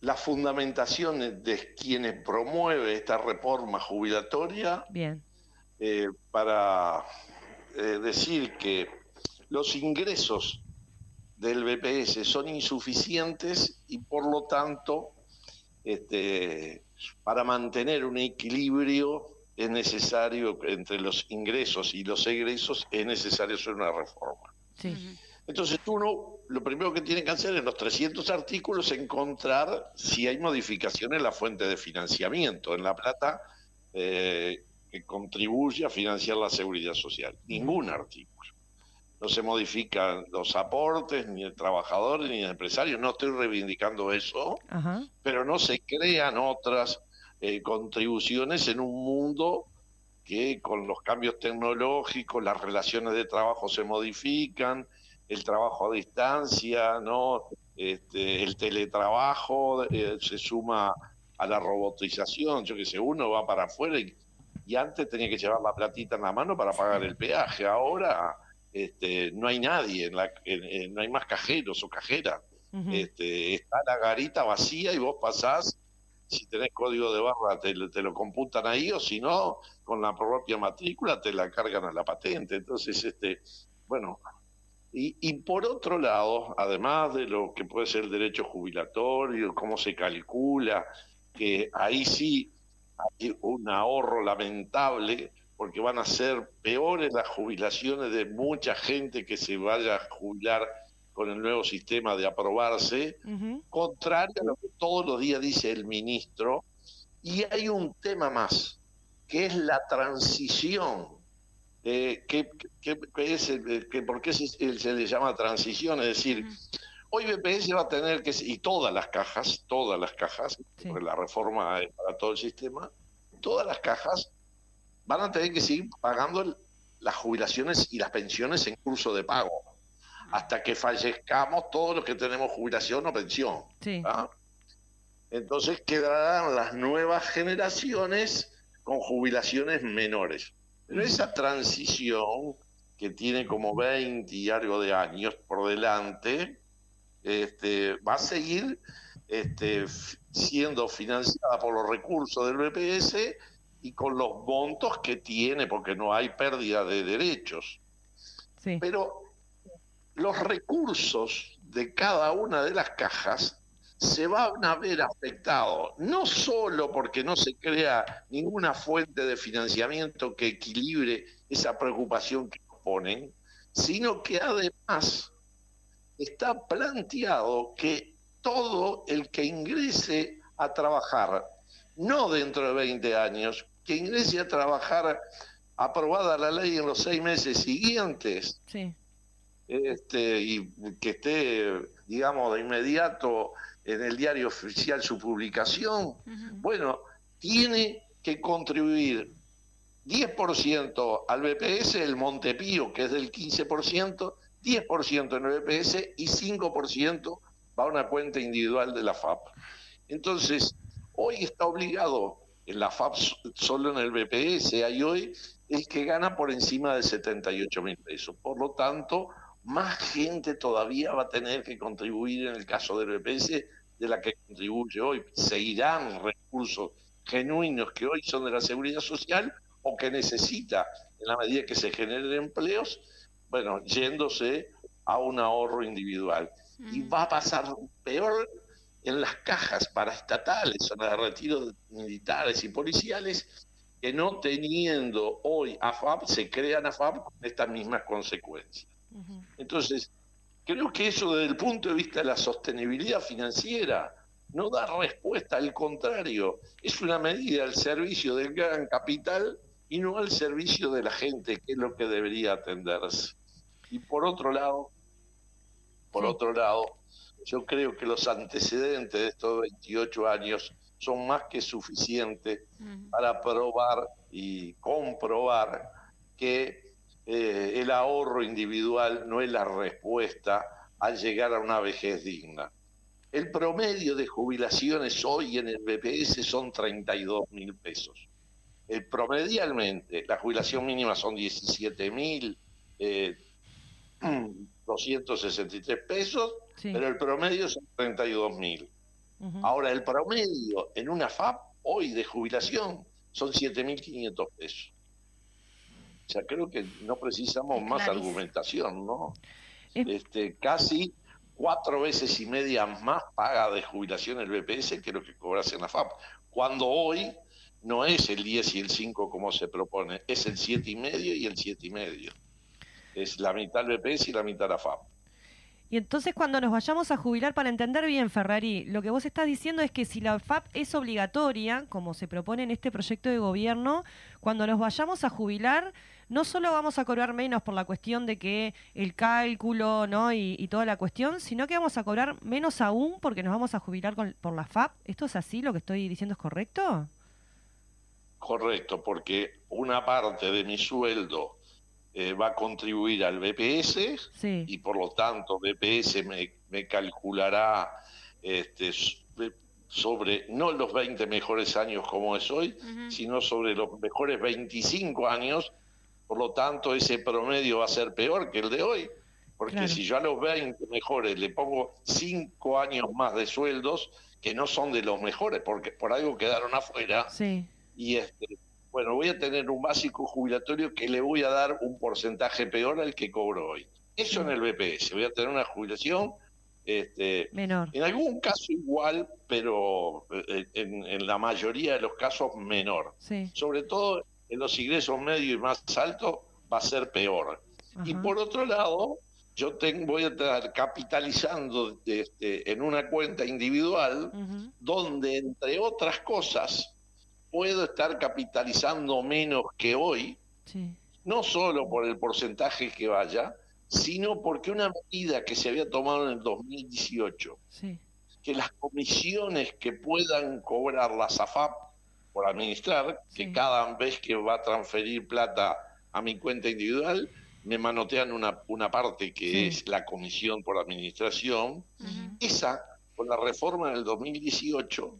la fundamentación de quienes promueve esta reforma jubilatoria. Bien. para decir que los ingresos del BPS son insuficientes y por lo tanto este, para mantener un equilibrio es necesario entre los ingresos y los egresos es necesario hacer una reforma. Entonces uno lo primero que tiene que hacer en los 300 artículos es encontrar si hay modificaciones en la fuente de financiamiento, en la plata eh, que contribuye a financiar la seguridad social. Ningún artículo. No se modifican los aportes, ni el trabajador, ni el empresario, no estoy reivindicando eso, pero no se crean otras eh, contribuciones en un mundo que con los cambios tecnológicos, las relaciones de trabajo se modifican, el trabajo a distancia, no este, el teletrabajo eh, se suma a la robotización, yo que sé, uno va para afuera y, y antes tenía que llevar la platita en la mano para pagar el peaje, ahora este, no hay nadie, en la, no hay más cajeros o cajeras. este, está la garita vacía y vos pasás, si tenés código de barra te, lo computan ahí o si no, con la propia matrícula te la cargan a la patente. Entonces, este, bueno, y, y por otro lado, además de lo que puede ser el derecho jubilatorio, cómo se calcula, que ahí sí hay un ahorro lamentable, porque van a ser peores las jubilaciones de mucha gente que se vaya a jubilar con el nuevo sistema de aprobarse, contrario a lo que todos los días dice el ministro. Y hay un tema más, que es la transición. Eh, que, es, que, ¿Por qué se, se, le llama transición? Es decir, hoy BPS va a tener que, y todas las cajas, todas las cajas, porque la reforma es para todo el sistema, todas las cajas van a tener que seguir pagando las jubilaciones y las pensiones en curso de pago hasta que fallezcamos todos los que tenemos jubilación o pensión. Entonces quedarán las nuevas generaciones con jubilaciones menores. Pero esa transición, que tiene como 20 y algo de años por delante, este, va a seguir este, siendo financiada por los recursos del BPS y con los montos que tiene, porque no hay pérdida de derechos. Pero los recursos de cada una de las cajas se van a ver afectados, no solo porque no se crea ninguna fuente de financiamiento que equilibre esa preocupación que nos ponen, sino que además está planteado que todo el que ingrese a trabajar, no dentro de 20 años, que ingrese a trabajar aprobada la ley en los seis meses siguientes este, y que esté, digamos, de inmediato en el diario oficial su publicación, bueno, tiene que contribuir 10% al BPS, el Montepío, que es del 15%, 10% en el BPS y 5% va a una cuenta individual de la FAP. Entonces, hoy está obligado en la FAP solo en el BPS hay hoy el que gana por encima de 78 mil pesos. Por lo tanto, más gente todavía va a tener que contribuir en el caso del BPS de la que contribuye hoy. Seguirán recursos genuinos que hoy son de la seguridad social o que necesita, en la medida que se generen empleos, bueno, yéndose a un ahorro individual. Y va a pasar peor en las cajas paraestatales en el retiro de militares y policiales que no teniendo hoy AFAP, se crean AFAP con estas mismas consecuencias. Entonces, creo que eso desde el punto de vista de la sostenibilidad financiera no da respuesta, al contrario, es una medida al servicio del gran capital y no al servicio de la gente, que es lo que debería atenderse. Y por otro lado, por otro lado, yo creo que los antecedentes de estos 28 años son más que suficientes para probar y comprobar que eh, el ahorro individual no es la respuesta al llegar a una vejez digna. El promedio de jubilaciones hoy en el BPS son 32 mil pesos. El promedialmente, la jubilación mínima son 17 mil 263 eh, pesos, pero el promedio son 32 mil. Ahora, el promedio en una FAP hoy de jubilación son 7.500 pesos. O sea, creo que no precisamos más argumentación, ¿no? Este, casi cuatro veces y media más paga de jubilación el BPS que lo que cobras en la FAP. Cuando hoy no es el 10 y el 5 como se propone, es el 7 y medio y el 7 y medio. Es la mitad el BPS y la mitad la FAP. Y entonces cuando nos vayamos a jubilar, para entender bien, Ferrari, lo que vos estás diciendo es que si la FAP es obligatoria, como se propone en este proyecto de gobierno, cuando nos vayamos a jubilar, no solo vamos a cobrar menos por la cuestión de que el cálculo ¿no? y, toda la cuestión, sino que vamos a cobrar menos aún porque nos vamos a jubilar por la FAP. ¿Esto es así? ¿Lo que estoy diciendo es correcto? Correcto, porque una parte de mi sueldo eh, va a contribuir al BPS y por lo tanto BPS me, calculará este, sobre no los 20 mejores años como es hoy, sino sobre los mejores 25 años, por lo tanto ese promedio va a ser peor que el de hoy, porque si yo a los 20 mejores le pongo 5 años más de sueldos, que no son de los mejores, porque por algo quedaron afuera, y este bueno, voy a tener un básico jubilatorio que le voy a dar un porcentaje peor al que cobro hoy. Eso en el BPS, voy a tener una jubilación este, menor. En algún caso igual, pero eh, en, la mayoría de los casos menor. Sobre todo en los ingresos medios y más altos va a ser peor. Y por otro lado, yo tengo, voy a estar capitalizando este, en una cuenta individual donde, entre otras cosas, puedo estar capitalizando menos que hoy, no solo por el porcentaje que vaya, sino porque una medida que se había tomado en el 2018, que las comisiones que puedan cobrar la SAFAP por administrar, que cada vez que va a transferir plata a mi cuenta individual, me manotean una, una parte que es la comisión por administración, esa, con la reforma del 2018,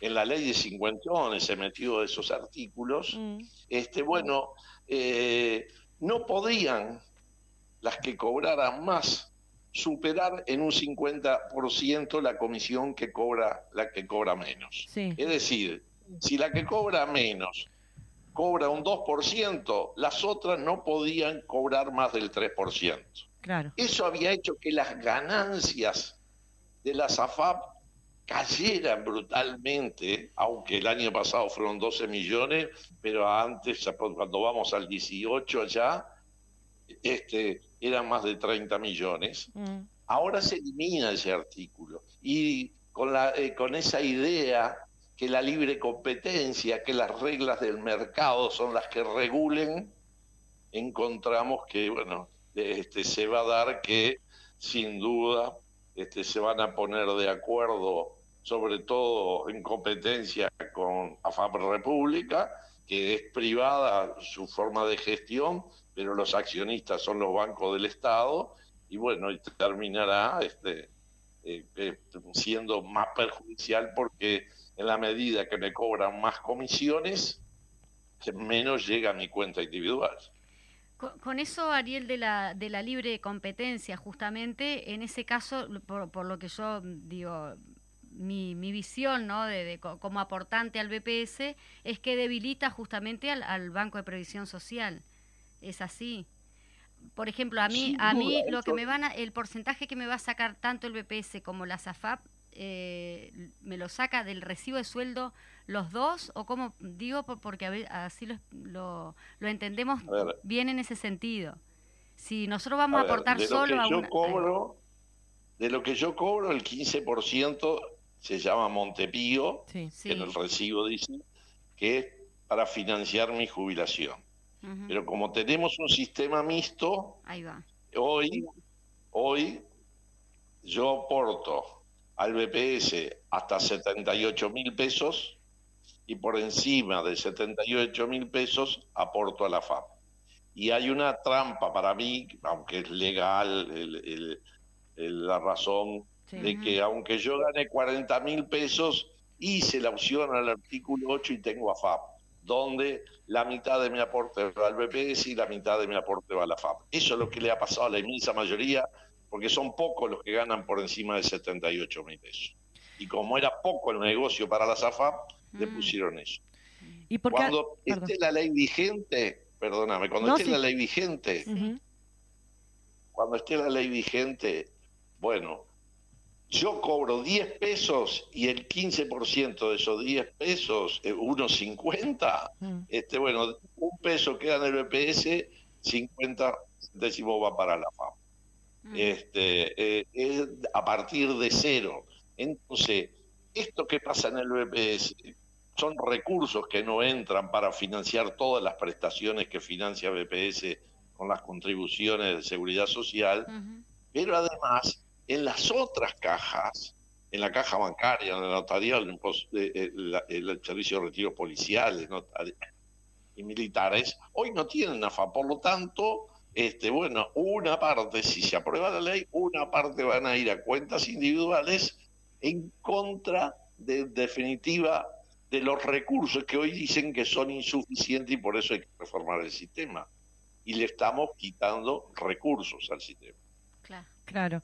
en la ley de cincuentones se metió esos artículos, mm. este, bueno, eh, no podían las que cobraran más superar en un 50% la comisión que cobra la que cobra menos. Es decir, si la que cobra menos cobra un 2%, las otras no podían cobrar más del 3%. Claro. Eso había hecho que las ganancias de la SAFAP cayeran brutalmente, aunque el año pasado fueron 12 millones, pero antes, cuando vamos al 18 ya, este, eran más de 30 millones. Mm. Ahora se elimina ese artículo y con, la, eh, con esa idea que la libre competencia, que las reglas del mercado son las que regulen, encontramos que, bueno, este, se va a dar que sin duda este, se van a poner de acuerdo, sobre todo en competencia con AFAP República, que es privada su forma de gestión, pero los accionistas son los bancos del Estado, y bueno, y terminará este, eh, eh, siendo más perjudicial porque en la medida que me cobran más comisiones, menos llega a mi cuenta individual. Con, eso, Ariel, de la, de la libre competencia, justamente, en ese caso, por, lo que yo digo, mi, mi visión ¿no? de, como aportante al BPS es que debilita justamente al, Banco de Previsión Social. Es así. Por ejemplo, a mí, a mí lo que me van a, el porcentaje que me va a sacar tanto el BPS como la SAFAP eh, me lo saca del recibo de sueldo los dos o como digo porque así lo, lo, entendemos bien en ese sentido. Si nosotros vamos a, aportar solo a yo cobro de lo que yo cobro el 15% se llama Montepío que en el recibo dice que es para financiar mi jubilación pero como tenemos un sistema mixto hoy hoy yo aporto al BPS hasta 78 mil pesos y por encima de 78 mil pesos aporto a la FAP. Y hay una trampa para mí, aunque es legal la razón de que aunque yo gane 40 mil pesos, hice la opción al artículo 8 y tengo a FAP, donde la mitad de mi aporte va al BPS y la mitad de mi aporte va a la FAP. Eso es lo que le ha pasado a la inmensa mayoría, porque son pocos los que ganan por encima de 78 mil pesos. Y como era poco el negocio para la SAFAP, le mm. pusieron eso. ¿Y cuando esté la ley vigente, perdóname, cuando esté la ley vigente, cuando esté la ley vigente, bueno, yo cobro 10 pesos y el 15% de esos 10 pesos, eh, unos 50, mm. este, bueno, un peso queda en el BPS, 50 décimos va para la FAP. Mm. Este, eh, es a partir de cero. Entonces, esto que pasa en el BPS son recursos que no entran para financiar todas las prestaciones que financia BPS con las contribuciones de seguridad social, pero además en las otras cajas, en la caja bancaria, en la notarial, en el, el, servicio de retiros policiales y militares, hoy no tienen AFA, por lo tanto, este, bueno, una parte, si se aprueba la ley, una parte van a ir a cuentas individuales en contra de definitiva de los recursos que hoy dicen que son insuficientes y por eso hay que reformar el sistema. Y le estamos quitando recursos al sistema. Claro. claro.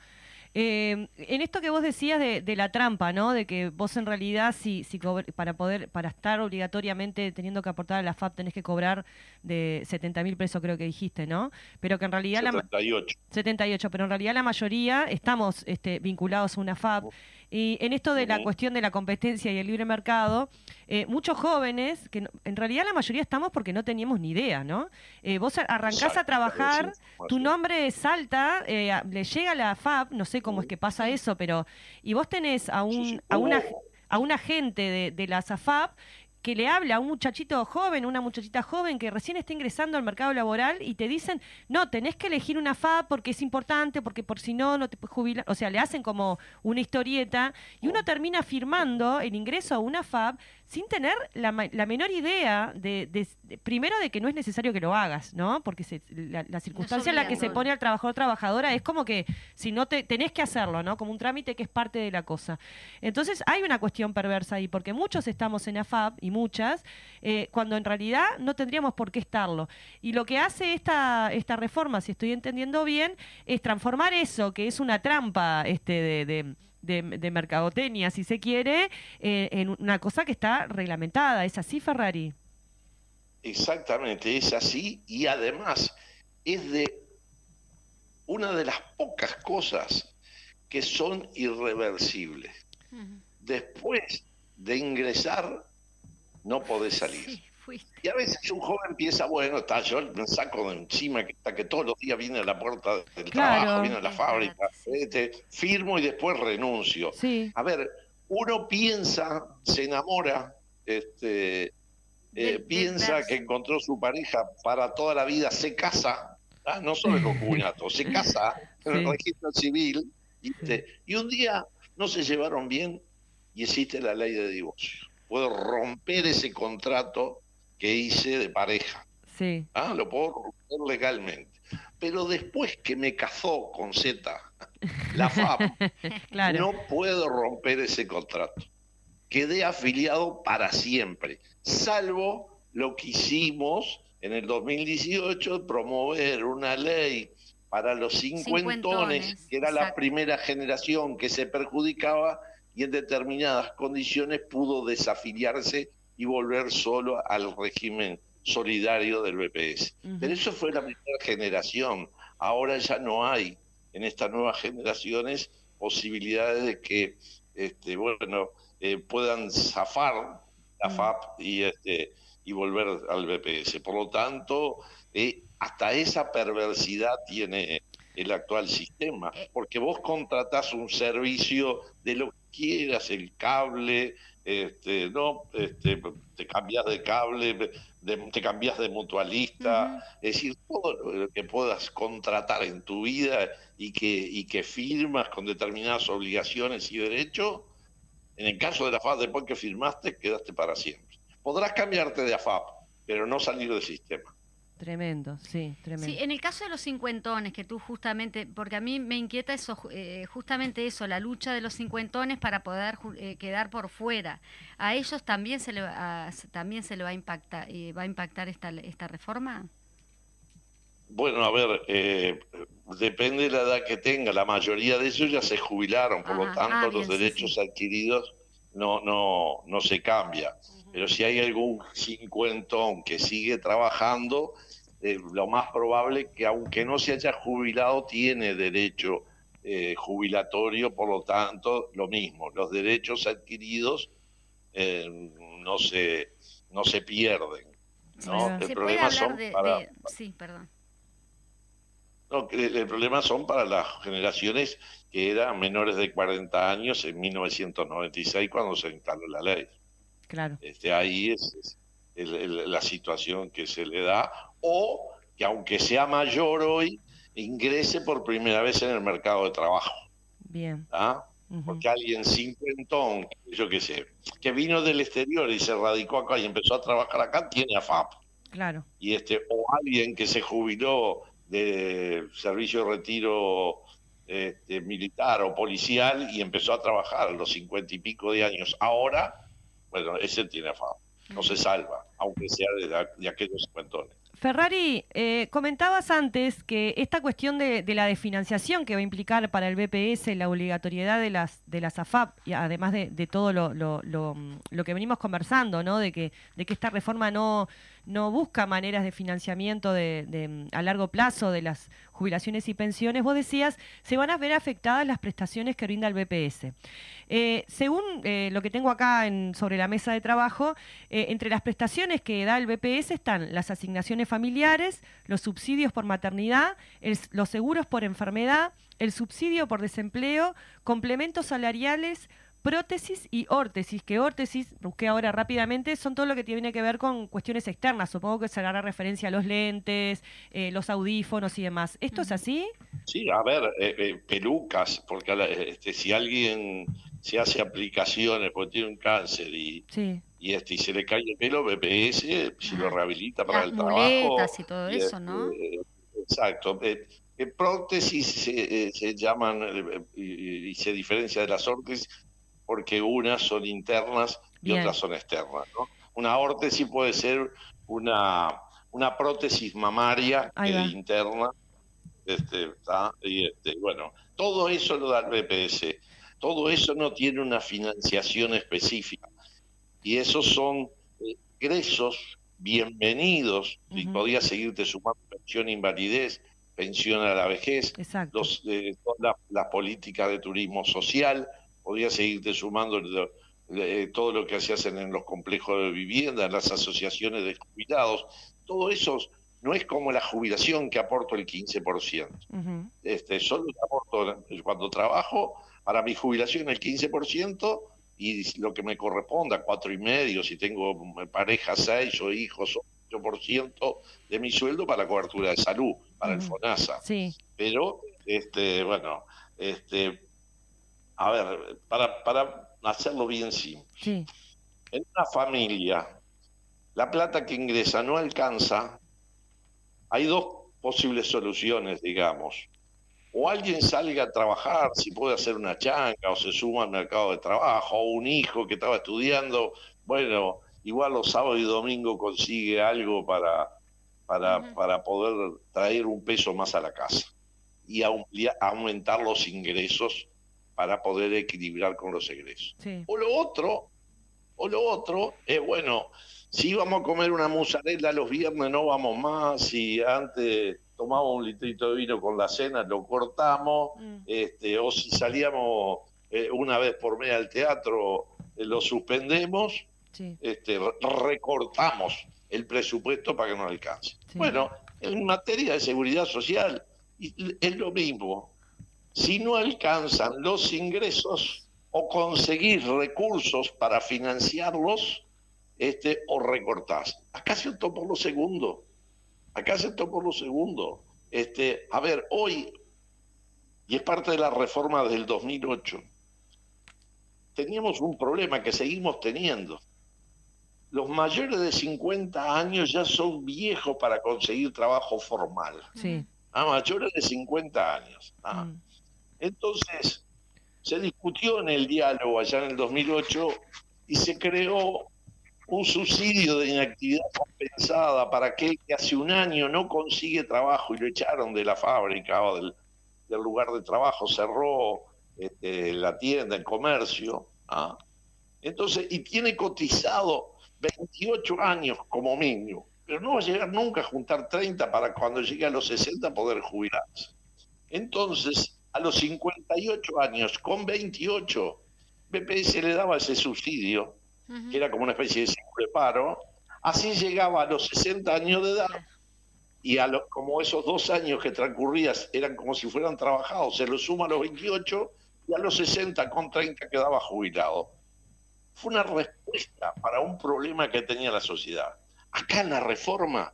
Eh, en esto que vos decías de, la trampa, ¿no? De que vos en realidad, si, si para poder, para estar obligatoriamente teniendo que aportar a la FAP, tenés que cobrar de 70 mil pesos, creo que dijiste, ¿no? Pero que en realidad 78. la 78, pero en realidad la mayoría estamos este, vinculados a una FAP. Y en esto de la cuestión de la competencia y el libre mercado, eh, muchos jóvenes, que en realidad la mayoría estamos porque no teníamos ni idea, ¿no? Eh, vos arrancás a trabajar, tu nombre salta, eh, le llega la FAP, no sé cómo es que pasa eso, pero. Y vos tenés a, un, a, una, a un agente de, de la SAFAP que le habla a un muchachito joven, una muchachita joven que recién está ingresando al mercado laboral y te dicen, no, tenés que elegir una FAB porque es importante, porque por si no, no te puedes jubilar. O sea, le hacen como una historieta y uno termina firmando el ingreso a una FAB sin tener la, menor idea de, primero de que no es necesario que lo hagas, ¿no? Porque la, circunstancia en la que se pone al trabajador trabajadora es como que si no te tenés que hacerlo, ¿no? Como un trámite que es parte de la cosa. Entonces hay una cuestión perversa ahí, porque muchos estamos en AFAP y muchas, eh, cuando en realidad no tendríamos por qué estarlo. Y lo que hace esta, esta reforma, si estoy entendiendo bien, es transformar eso, que es una trampa este, de de, mercadotecnia, si se quiere, eh, en una cosa que está reglamentada. ¿Es así, Ferrari? Exactamente, es así y además es de una de las pocas cosas que son irreversibles. Después de ingresar, no podés salir. Y a veces un joven piensa, bueno, está, yo me saco de encima que, está, que todos los días viene a la puerta del trabajo, viene a la fábrica, este, firmo y después renuncio. A ver, uno piensa, se enamora, este, eh, piensa que encontró su pareja para toda la vida, se casa, ¿ah? no solo el concubinato, se casa en el registro civil, y un día no se llevaron bien y existe la ley de divorcio. Puedo romper ese contrato que hice de pareja. Sí. Ah, lo puedo romper legalmente. Pero después que me casó con Z, la FAP, no puedo romper ese contrato. Quedé afiliado para siempre, salvo lo que hicimos en el 2018, promover una ley para los cincuentones, que era la primera generación que se perjudicaba y en determinadas condiciones pudo desafiliarse y volver solo al régimen solidario del BPS. Pero eso fue la primera generación. Ahora ya no hay en estas nuevas generaciones posibilidades de que este, bueno, eh, puedan zafar la FAP y, este, y volver al BPS. Por lo tanto, eh, hasta esa perversidad tiene el actual sistema, Eh. porque vos contratás un servicio de lo que quieras, el cable, este, no, este, te cambias de cable, de- te cambias de mutualista, es decir, todo lo que puedas contratar en tu vida y que, y que firmas con determinadas obligaciones y derechos, en el caso de la FAP, después que firmaste, quedaste para siempre. Podrás cambiarte de AFAP, pero no salir del sistema. Tremendo, sí, tremendo. Sí, en el caso de los cincuentones, que tú justamente, porque a mí me inquieta eso, ju- eh, justamente eso, la lucha de los cincuentones para poder ju- eh, quedar por fuera. ¿A ellos también se le va a, también se le va a impactar, eh, va a impactar esta, esta reforma? Bueno, a ver, eh, depende de la edad que tenga. La mayoría de ellos ya se jubilaron, por lo tanto Ah, los bien, derechos sí. adquiridos no, no, no se cambia. Pero si hay algún cincuentón que sigue trabajando, eh, lo más probable es que aunque no se haya jubilado, tiene derecho eh, jubilatorio, por lo tanto, lo mismo, los derechos adquiridos eh, no se no se pierden. ¿no? El ¿Se puede problema son de, para- de- Sí, perdón. no, el, el problema son para las generaciones que eran menores de 40 años en 1996 cuando se instaló la ley. Claro. Este, ahí es, es el- el- la situación que se le da, o que aunque sea mayor hoy, ingrese por primera vez en el mercado de trabajo. Bien. ¿ah? Porque alguien cincuentón, yo qué sé, que vino del exterior y se radicó acá y empezó a trabajar acá, tiene AFAP Claro. y este o alguien que se jubiló de servicio de retiro este, militar o policial y empezó a trabajar a los cincuenta y pico de años ahora bueno ese tiene afán no se salva aunque sea de, aquellos cincuentones Ferrari, eh, comentabas antes que esta cuestión de, de la desfinanciación que va a implicar para el BPS la obligatoriedad de las de las AFAP, y además de, de todo lo, lo- lo, mm, lo que venimos conversando, ¿no? De que, de que esta reforma no, no busca maneras de financiamiento de, mm, a largo plazo de las jubilaciones y pensiones, vos decías, se van a ver afectadas las prestaciones que brinda el BPS. Eh, según eh, lo que tengo acá en, sobre la mesa de trabajo, eh, entre las prestaciones que da el BPS están las asignaciones familiares, los subsidios por maternidad, los seguros por enfermedad, el subsidio por desempleo, complementos salariales, prótesis y órtesis, que órtesis, busqué ahora rápidamente, son todo lo que tiene que ver con cuestiones externas. Supongo que se hará referencia a los lentes, eh, los audífonos y demás. ¿Esto es así? sí a ver eh, eh, pelucas porque a la- este, si alguien se hace aplicaciones porque tiene un cáncer y Sí. y este y se le cae el pelo BPS si lo rehabilita para Las el trabajo muletas y todo y, eso, ¿no? este, exacto eh, eh, prótesis se, se llaman y, y se diferencia de las órtesis porque unas son internas y Bien. otras son externas ¿no? una órtesis puede ser una una prótesis mamaria interna este, ¿tá? y este, bueno todo eso lo da el BPS todo eso no tiene una financiación específica y esos son eh, ingresos bienvenidos y podías seguirte sumando pensión invalidez, pensión a la vejez, Exacto. los, eh, todas las las políticas de turismo social, podías seguirte sumando lo- eh, todo lo que hacías en, en los complejos de vivienda, en las asociaciones de jubilados, todo eso no es como la jubilación que aporto el 15% Ujú. este, solo aporto cuando trabajo para mi jubilación el 15% y lo que me corresponda, cuatro y medio, si tengo pareja seis o hijos, 8% de mi sueldo para la cobertura de salud, para el. FONASA. Sí. Pero, este, bueno, este, a ver, para, para hacerlo bien simple, Sí. en una familia, la plata que ingresa no alcanza, hay dos posibles soluciones, digamos. O alguien salga a trabajar, si puede hacer una changa, o se suma al mercado de trabajo, o un hijo que estaba estudiando, bueno, igual los sábados y domingos consigue algo para, para, para poder traer un peso más a la casa y aumentar los ingresos para poder equilibrar con los egresos. Sí. O lo otro, o lo otro es, bueno, si vamos a comer una mozzarella los viernes no vamos más, si antes tomamos un litrito de vino con la cena, lo cortamos, Mm. este, o si salíamos eh, una vez por mes al teatro, eh, lo suspendemos, Sí. este, re- recortamos el presupuesto para que nos alcance. Sí. Bueno, en materia de seguridad social es lo mismo. Si no alcanzan los ingresos o conseguir recursos para financiarlos, este, o recortás. Acá se por lo segundo. Acá se por lo segundo. Este, a ver, hoy, y es parte de la reforma del 2008, teníamos un problema que seguimos teniendo. Los mayores de 50 años ya son viejos para conseguir trabajo formal. Sí. A mayores de 50 años. Ah. Mm. Entonces, se discutió en el diálogo allá en el 2008 y se creó un subsidio de inactividad compensada para aquel que hace un año no consigue trabajo y lo echaron de la fábrica o del, lugar de trabajo, cerró este, la tienda, el comercio. ¿ah? Entonces, y tiene cotizado 28 años como mínimo, pero no va a llegar nunca a juntar 30 para cuando llegue a los 60 poder jubilarse. Entonces, a los 58 años, con 28, BPS le daba ese subsidio que era como una especie de seguro de paro, así llegaba a los 60 años de edad y a lo, como esos dos años que transcurrías eran como si fueran trabajados, se lo suma a los 28 y a los 60 con 30 quedaba jubilado. Fue una respuesta para un problema que tenía la sociedad. Acá en la reforma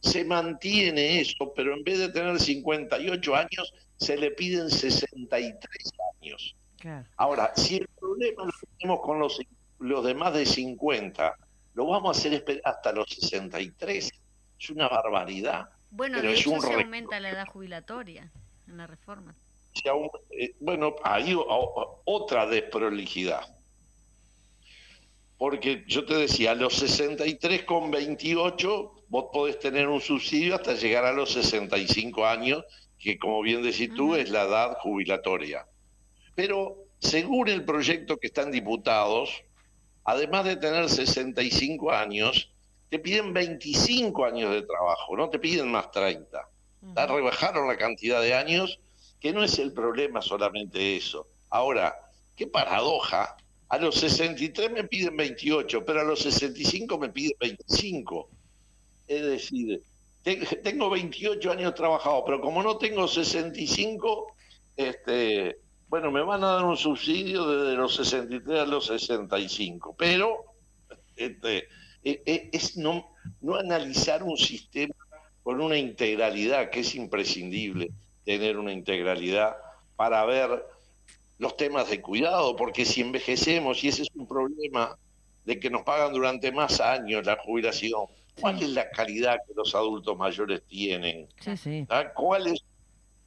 se mantiene eso, pero en vez de tener 58 años, se le piden 63 años. Claro. Ahora, si el problema lo tenemos con los los de más de 50, lo vamos a hacer esperar hasta los 63. Es una barbaridad. Bueno, Pero de es hecho un se récord. aumenta la edad jubilatoria en la reforma. Si aún- eh, bueno, hay o- o- otra desprolijidad. Porque yo te decía, a los 63 con 28, vos podés tener un subsidio hasta llegar a los 65 años, que como bien decís tú, es la edad jubilatoria. Pero según el proyecto que están diputados, además de tener 65 años, te piden 25 años de trabajo, no te piden más 30. Ya rebajaron la cantidad de años, que no es el problema solamente eso. Ahora, qué paradoja, a los 63 me piden 28, pero a los 65 me piden 25. Es decir, tengo 28 años trabajados, pero como no tengo 65, este, bueno, me van a dar un subsidio desde los 63 a los 65, pero este, e- e- es no, no analizar un sistema con una integralidad, que es imprescindible tener una integralidad para ver los temas de cuidado, porque si envejecemos, y ese es un problema de que nos pagan durante más años la jubilación, ¿cuál es la calidad que los adultos mayores tienen? Sí, sí. ¿Ah? ¿Cuál es?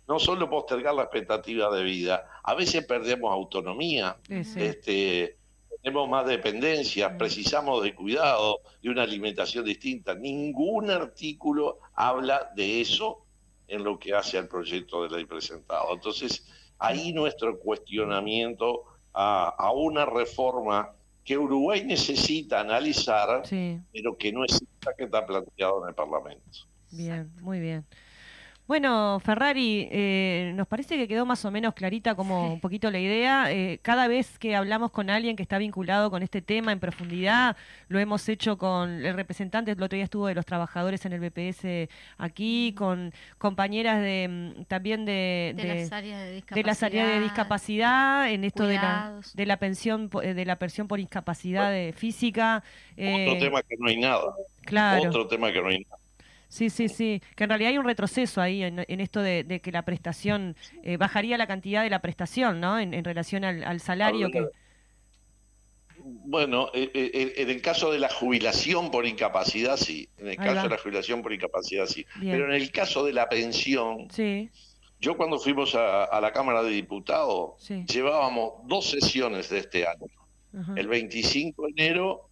No solo postergar la expectativa de vida, a veces perdemos autonomía, sí. este, tenemos más dependencias, precisamos de cuidado, de una alimentación distinta. Ningún artículo habla de eso en lo que hace al proyecto de ley presentado. Entonces, ahí nuestro cuestionamiento a, a una reforma que Uruguay necesita analizar, Sí. pero que no es esta que está planteado en el Parlamento. Bien, muy bien. Bueno, Ferrari, eh, nos parece que quedó más o menos clarita como un poquito la idea. Eh, cada vez que hablamos con alguien que está vinculado con este tema en profundidad, lo hemos hecho con el representante, el otro día estuvo de los trabajadores en el BPS aquí, con compañeras de mm, también de, De, las áreas de discapacidad. de las áreas de discapacidad, en esto de la, de la pensión eh, de la pensión por incapacidad de física. eh, Otro tema que no hay nada. claro. Otro tema que no hay nada. Sí, sí, sí. Que en realidad hay un retroceso ahí en, en esto de, de que la prestación, eh, bajaría la cantidad de la prestación, ¿no? En, en relación al, al salario que... Bueno, eh, eh, en el caso de la jubilación por incapacidad, sí. En el caso de la jubilación por incapacidad, sí. Bien. Pero en el caso de la pensión, Sí, yo cuando fuimos a, a la Cámara de Diputados, sí. llevábamos dos sesiones de este año. ajá, El 25 de enero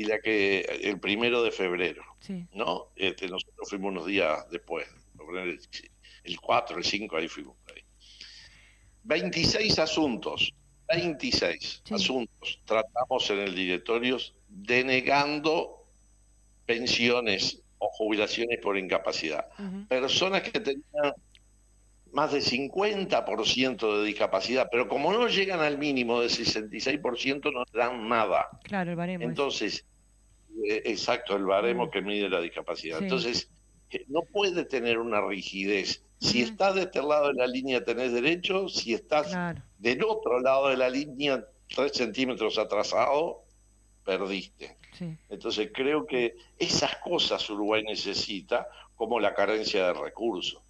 y la que el primero de febrero, sí. ¿no? Este, nosotros fuimos unos días después, el, el 4, el 5, ahí fuimos. ahí. 26 asuntos, 26 Sí. asuntos tratamos en el directorio denegando pensiones o jubilaciones por incapacidad. Personas que tenían más de 50% de discapacidad, pero como no llegan al mínimo de 66%, no dan nada. Claro, el baremo. es- Entonces, eh, exacto, el baremo que mide la discapacidad. Sí. Entonces, eh, no puede tener una rigidez Si estás de este lado de la línea tenés derecho, si estás del otro lado de la línea tres centímetros atrasado, perdiste. Entonces creo que esas cosas Uruguay necesita, como la carencia de recursos.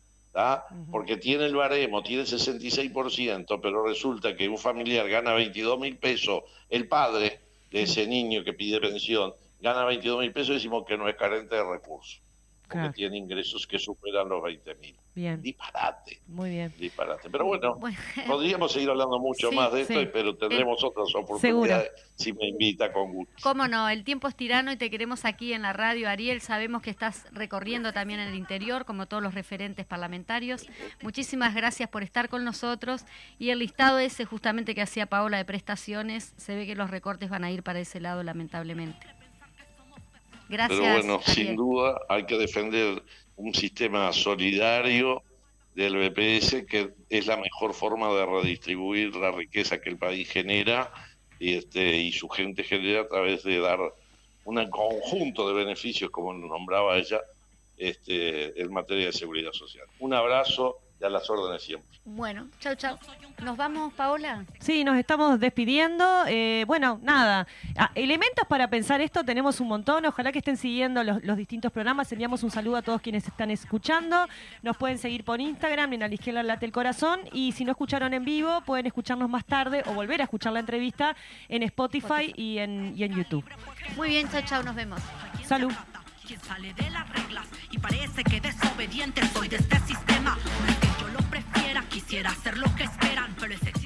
Porque tiene el baremo, tiene el 66%, pero resulta que un familiar gana 22 mil pesos, el padre de ese niño que pide pensión gana 22 mil pesos, decimos que no es carente de recursos porque tiene ingresos que superan los 20 mil. Bien. Disparate. Muy bien. Disparate. Pero bueno, podríamos seguir hablando mucho más de esto, pero tendremos otras oportunidades si me invita con gusto. Cómo no, el tiempo es tirano y te queremos aquí en la radio, Ariel. Sabemos que estás recorriendo también en el interior, como todos los referentes parlamentarios. Muchísimas gracias por estar con nosotros. Y el listado ese justamente que hacía Paola de prestaciones, se ve que los recortes van a ir para ese lado, lamentablemente. Pero bueno, sin duda hay que defender un sistema solidario del BPS que es la mejor forma de redistribuir la riqueza que el país genera y, este, y su gente genera a través de dar un conjunto de beneficios, como nombraba ella, este, en materia de seguridad social. Un abrazo y a las órdenes siempre. Bueno, chao, chao. ¿Nos vamos, Paola? Sí, nos estamos despidiendo. Eh, bueno, nada, ah, elementos para pensar esto tenemos un montón. Ojalá que estén siguiendo los, distintos programas. Enviamos un saludo a todos quienes están escuchando. Nos pueden seguir por Instagram, en a la izquierda late el corazón. Y si no escucharon en vivo, pueden escucharnos más tarde o volver a escuchar la entrevista en Spotify, Y, en, y en YouTube. Muy bien, chao, chao, nos vemos. Salud quien sale de las reglas y parece que desobediente soy de este sistema. Quisiera hacer lo que esperan, pero es